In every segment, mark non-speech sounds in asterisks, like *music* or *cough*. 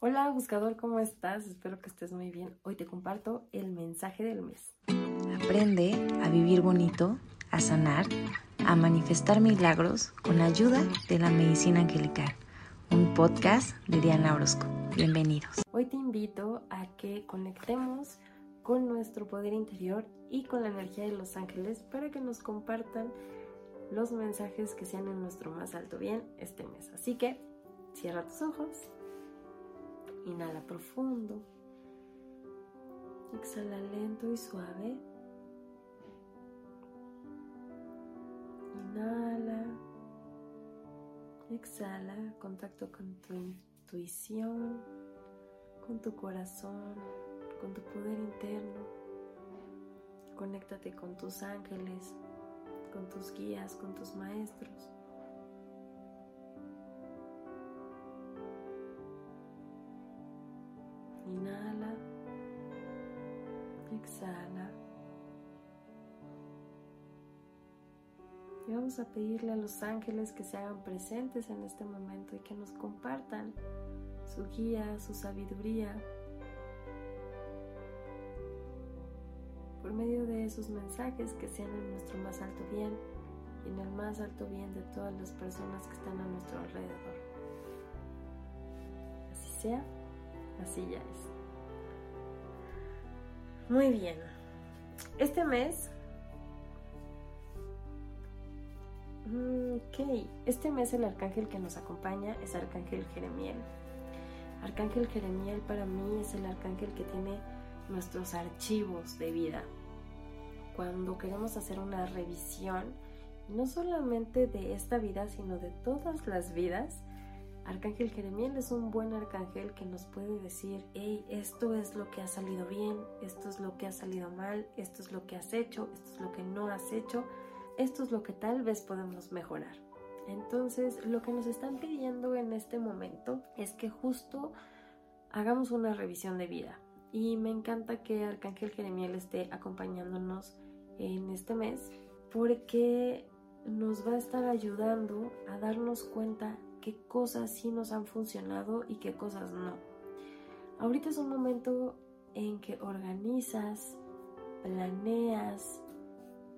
Hola buscador, ¿cómo estás? Espero que estés muy bien. Hoy te comparto el mensaje del mes. Aprende a vivir bonito, a sanar, a manifestar milagros con la ayuda de la medicina angelical. Un podcast de Diana Orozco. Bienvenidos. Hoy te invito a que conectemos con nuestro poder interior y con la energía de los ángeles para que nos compartan los mensajes que sean en nuestro más alto bien este mes. Así que cierra tus ojos Inhala profundo. Exhala lento y suave. Inhala. Exhala. Contacto con tu intuición, con tu corazón, con tu poder interno. Conéctate con tus ángeles, con tus guías, con tus maestros. Exhala. Y vamos a pedirle a los ángeles que se hagan presentes en este momento y que nos compartan su guía, su sabiduría. Por medio de esos mensajes que sean en nuestro más alto bien y en el más alto bien de todas las personas que están a nuestro alrededor. Así sea así ya es. Muy bien. Este mes... Mm, ok, este mes el arcángel que nos acompaña es Arcángel Jeremiel. Arcángel Jeremiel para mí es el arcángel que tiene nuestros archivos de vida. Cuando queremos hacer una revisión, no solamente de esta vida, sino de todas las vidas, Arcángel Jeremiel es un buen arcángel que nos puede decir, hey, esto es lo que ha salido bien, esto es lo que ha salido mal, esto es lo que has hecho, esto es lo que no has hecho, esto es lo que tal vez podemos mejorar. Entonces, lo que nos están pidiendo en este momento es que justo hagamos una revisión de vida. Y me encanta que Arcángel Jeremiel esté acompañándonos en este mes porque nos va a estar ayudando a darnos cuenta qué cosas sí nos han funcionado y qué cosas no. Ahorita es un momento en que organizas, planeas,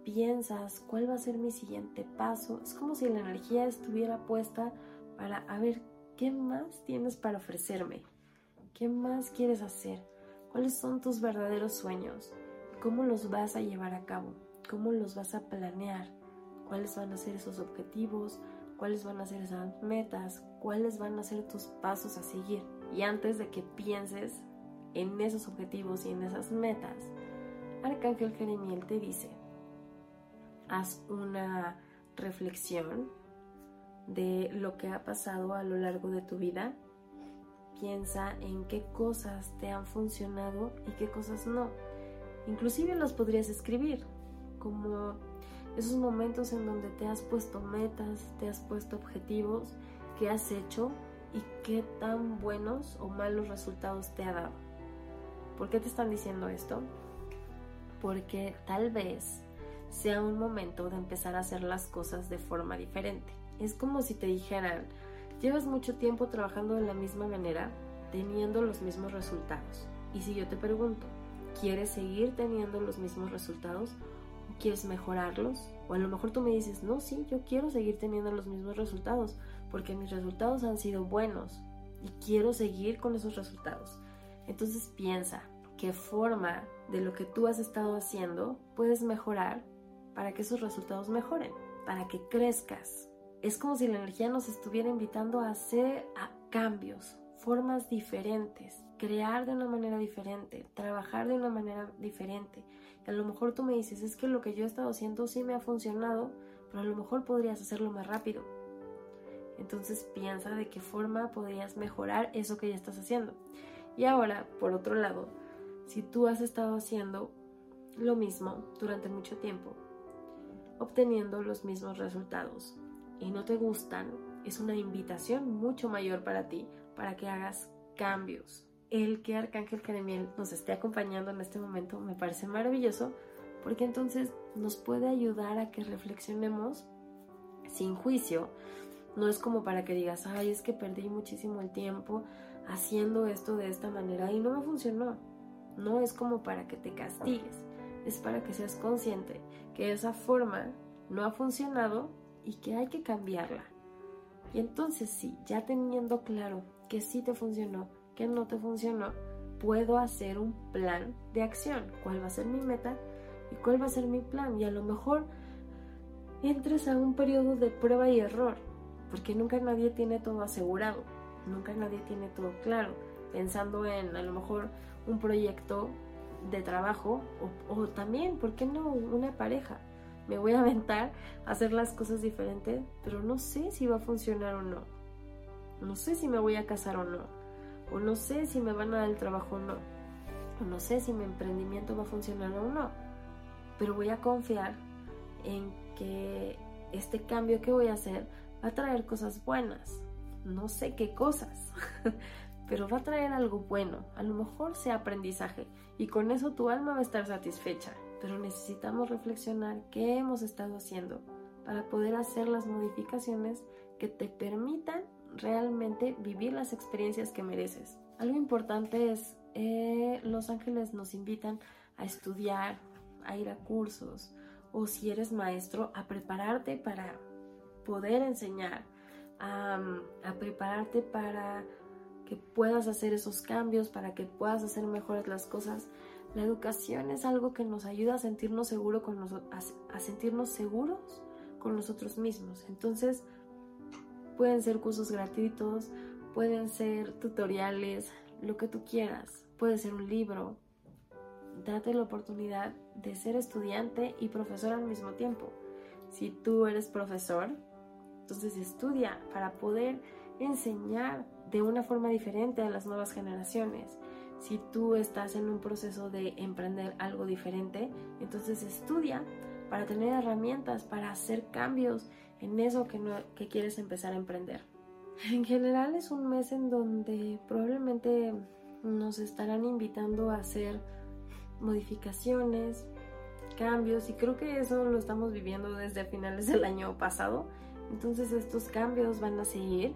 piensas cuál va a ser mi siguiente paso. Es como si la energía estuviera puesta para a ver qué más tienes para ofrecerme, qué más quieres hacer, cuáles son tus verdaderos sueños, cómo los vas a llevar a cabo, cómo los vas a planear, cuáles van a ser esos objetivos, cuáles van a ser esas metas, cuáles van a ser tus pasos a seguir. Y antes de que pienses en esos objetivos y en esas metas, Arcángel Jeremiel te dice, haz una reflexión de lo que ha pasado a lo largo de tu vida. Piensa en qué cosas te han funcionado y qué cosas no. Inclusive los podrías escribir, como esos momentos en donde te has puesto metas, te has puesto objetivos, qué has hecho y qué tan buenos o malos resultados te ha dado. ¿Por qué te están diciendo esto? Porque tal vez sea un momento de empezar a hacer las cosas de forma diferente. Es como si te dijeran, llevas mucho tiempo trabajando de la misma manera, teniendo los mismos resultados. Y si yo te pregunto, ¿quieres seguir teniendo los mismos resultados quieres mejorarlos. O a lo mejor tú me dices, no, sí, yo quiero seguir teniendo los mismos resultados porque mis resultados han sido buenos y quiero seguir con esos resultados. Entonces piensa qué forma de lo que tú has estado haciendo puedes mejorar para que esos resultados mejoren, para que crezcas. Es como si la energía nos estuviera invitando a hacer cambios, formas diferentes, crear de una manera diferente, trabajar de una manera diferente. a lo mejor tú me dices, es que lo que yo he estado haciendo sí me ha funcionado, pero a lo mejor podrías hacerlo más rápido. Entonces piensa de qué forma podrías mejorar eso que ya estás haciendo. Y ahora, por otro lado, si tú has estado haciendo lo mismo durante mucho tiempo, obteniendo los mismos resultados y no te gustan, es una invitación mucho mayor para ti para que hagas cambios. El que Arcángel Jeremiel nos esté acompañando en este momento me parece maravilloso porque entonces nos puede ayudar a que reflexionemos sin juicio. No es como para que digas, ay, es que perdí muchísimo el tiempo haciendo esto de esta manera y no me funcionó. No es como para que te castigues, es para que seas consciente que esa forma no ha funcionado y que hay que cambiarla. Y entonces sí, ya teniendo claro que sí te funcionó, que no te funcionó, puedo hacer un plan de acción. ¿Cuál va a ser mi meta? ¿Y cuál va a ser mi plan? Y a lo mejor entres a un periodo de prueba y error, porque nunca nadie tiene todo asegurado, nunca nadie tiene todo claro, pensando en a lo mejor un proyecto de trabajo o, también, ¿por qué no una pareja? Me voy a aventar a hacer las cosas diferentes, pero no sé si va a funcionar o no. No sé si me voy a casar o no. O no sé si me van a dar el trabajo o no. O no sé si mi emprendimiento va a funcionar o no. Pero voy a confiar en que este cambio que voy a hacer va a traer cosas buenas. No sé qué cosas, *laughs* pero va a traer algo bueno. A lo mejor sea aprendizaje y con eso tu alma va a estar satisfecha. Pero necesitamos reflexionar qué hemos estado haciendo para poder hacer las modificaciones que te permitan realmente vivir las experiencias que mereces. Algo importante es, eh, los ángeles nos invitan a estudiar, a ir a cursos, o si eres maestro, a prepararte para poder enseñar, a, a prepararte para que puedas hacer esos cambios, para que puedas hacer mejores las cosas. La educación es algo que nos ayuda a sentirnos, seguro con a sentirnos seguros con nosotros mismos. Entonces, pueden ser cursos gratuitos, pueden ser tutoriales, lo que tú quieras. Puede ser un libro, date la oportunidad de ser estudiante y profesor al mismo tiempo. Si tú eres profesor, entonces estudia para poder enseñar de una forma diferente a las nuevas generaciones. Si tú estás en un proceso de emprender algo diferente, entonces estudia para tener herramientas, para hacer cambios en eso que, no, quieres empezar a emprender. En general es un mes en donde probablemente nos estarán invitando a hacer modificaciones, cambios y creo que eso lo estamos viviendo desde finales del año pasado. Entonces estos cambios van a seguir,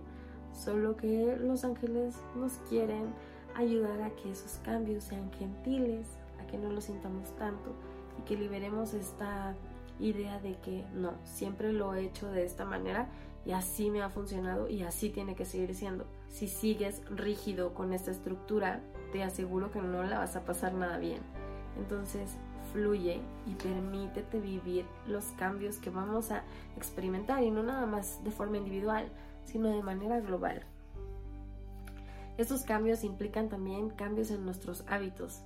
solo que los ángeles nos quieren ayudar a que esos cambios sean gentiles, a que no los sintamos tanto y que liberemos esta idea de que no, siempre lo he hecho de esta manera y así me ha funcionado y así tiene que seguir siendo. Si sigues rígido con esta estructura, te aseguro que no la vas a pasar nada bien. Entonces fluye y permítete vivir los cambios que vamos a experimentar y no nada más de forma individual, sino de manera global. Estos cambios implican también cambios en nuestros hábitos,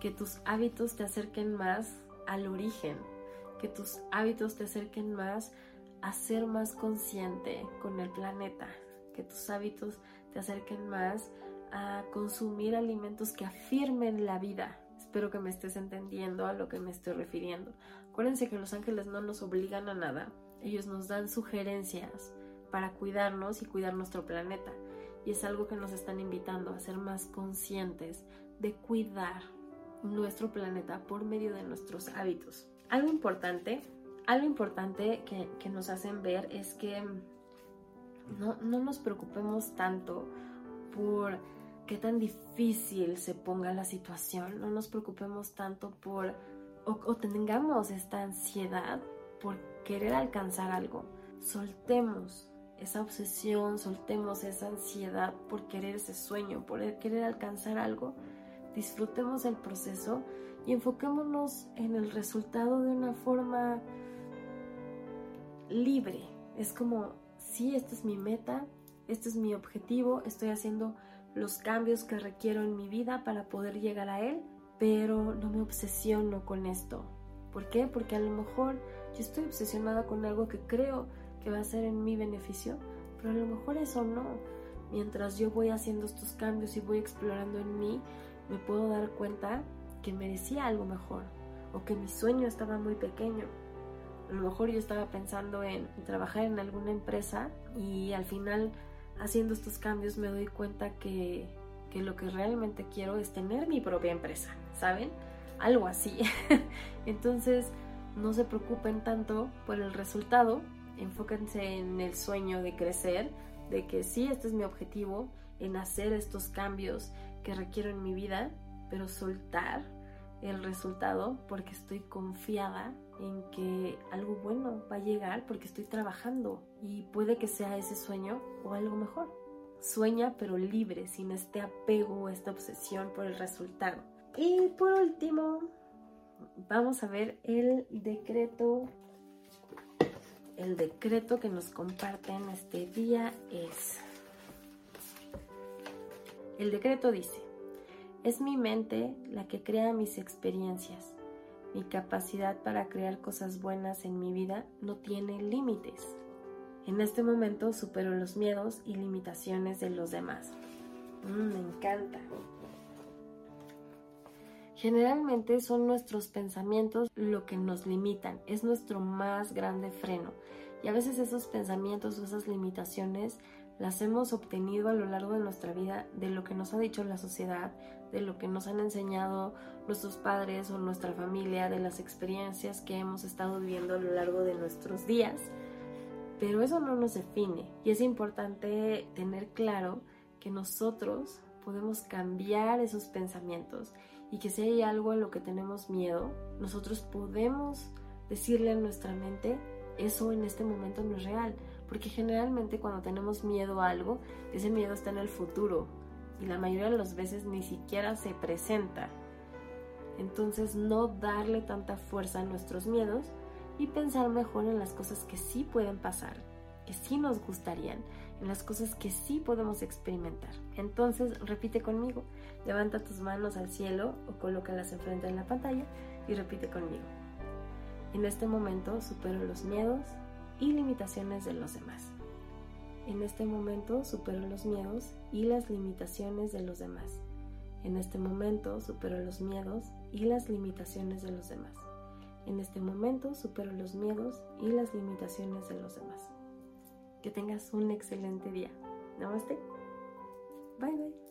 que tus hábitos te acerquen más al origen, que tus hábitos te acerquen más a ser más consciente con el planeta, que tus hábitos te acerquen más a consumir alimentos que afirmen la vida, Espero que me estés entendiendo a lo que me estoy refiriendo. Acuérdense que los ángeles no nos obligan a nada. Ellos nos dan sugerencias para cuidarnos y cuidar nuestro planeta. Y es algo que nos están invitando a ser más conscientes de cuidar nuestro planeta por medio de nuestros hábitos. Algo importante, algo importante que, que nos hacen ver es que no, no nos preocupemos tanto por qué tan difícil se ponga la situación, no nos preocupemos tanto por o, tengamos esta ansiedad por querer alcanzar algo. Soltemos esa obsesión, soltemos esa ansiedad por querer ese sueño, por querer alcanzar algo. Disfrutemos el proceso y enfoquémonos en el resultado de una forma libre. Es como, sí, esta es mi meta, este es mi objetivo, estoy haciendo los cambios que requiero en mi vida para poder llegar a Él, pero no me obsesiono con esto. ¿Por qué? Porque a lo mejor yo estoy obsesionada con algo que creo que va a ser en mi beneficio, pero a lo mejor eso no. Mientras yo voy haciendo estos cambios y voy explorando en mí, me puedo dar cuenta que merecía algo mejor o que mi sueño estaba muy pequeño. A lo mejor yo estaba pensando en trabajar en alguna empresa y al final haciendo estos cambios me doy cuenta que, que lo que realmente quiero es tener mi propia empresa, ¿saben? Algo así. *laughs* Entonces, no se preocupen tanto por el resultado, enfóquense en el sueño de crecer, de que sí, este es mi objetivo, en hacer estos cambios que requiero en mi vida, pero soltar el resultado porque estoy confiada en que algo bueno va a llegar porque estoy trabajando y puede que sea ese sueño o algo mejor. Sueña pero libre, sin este apego o esta obsesión por el resultado. Y por último, vamos a ver el decreto. El decreto que nos comparten este día es... El decreto dice, es mi mente la que crea mis experiencias. Mi capacidad para crear cosas buenas en mi vida no tiene límites. En este momento supero los miedos y limitaciones de los demás. Mm, me encanta. Generalmente son nuestros pensamientos lo que nos limitan, es nuestro más grande freno. Y a veces esos pensamientos o esas limitaciones las hemos obtenido a lo largo de nuestra vida de lo que nos ha dicho la sociedad, de lo que nos han enseñado nuestros padres o nuestra familia, de las experiencias que hemos estado viviendo a lo largo de nuestros días. Pero eso no nos define y es importante tener claro que nosotros podemos cambiar esos pensamientos y que si hay algo a lo que tenemos miedo, nosotros podemos decirle a nuestra mente, eso en este momento no es real, porque generalmente cuando tenemos miedo a algo, ese miedo está en el futuro, y la mayoría de las veces ni siquiera se presenta. Entonces no darle tanta fuerza a nuestros miedos y pensar mejor en las cosas que sí pueden pasar, que sí nos gustarían, en las cosas que sí podemos experimentar. Entonces repite conmigo, levanta tus manos al cielo o colócalas enfrente de la pantalla y repite conmigo. En este momento supero los miedos y limitaciones de los demás. En este momento supero los miedos y las limitaciones de los demás. En este momento supero los miedos y las limitaciones de los demás. En este momento supero los miedos y las limitaciones de los demás. Que tengas un excelente día. Namaste. Bye bye.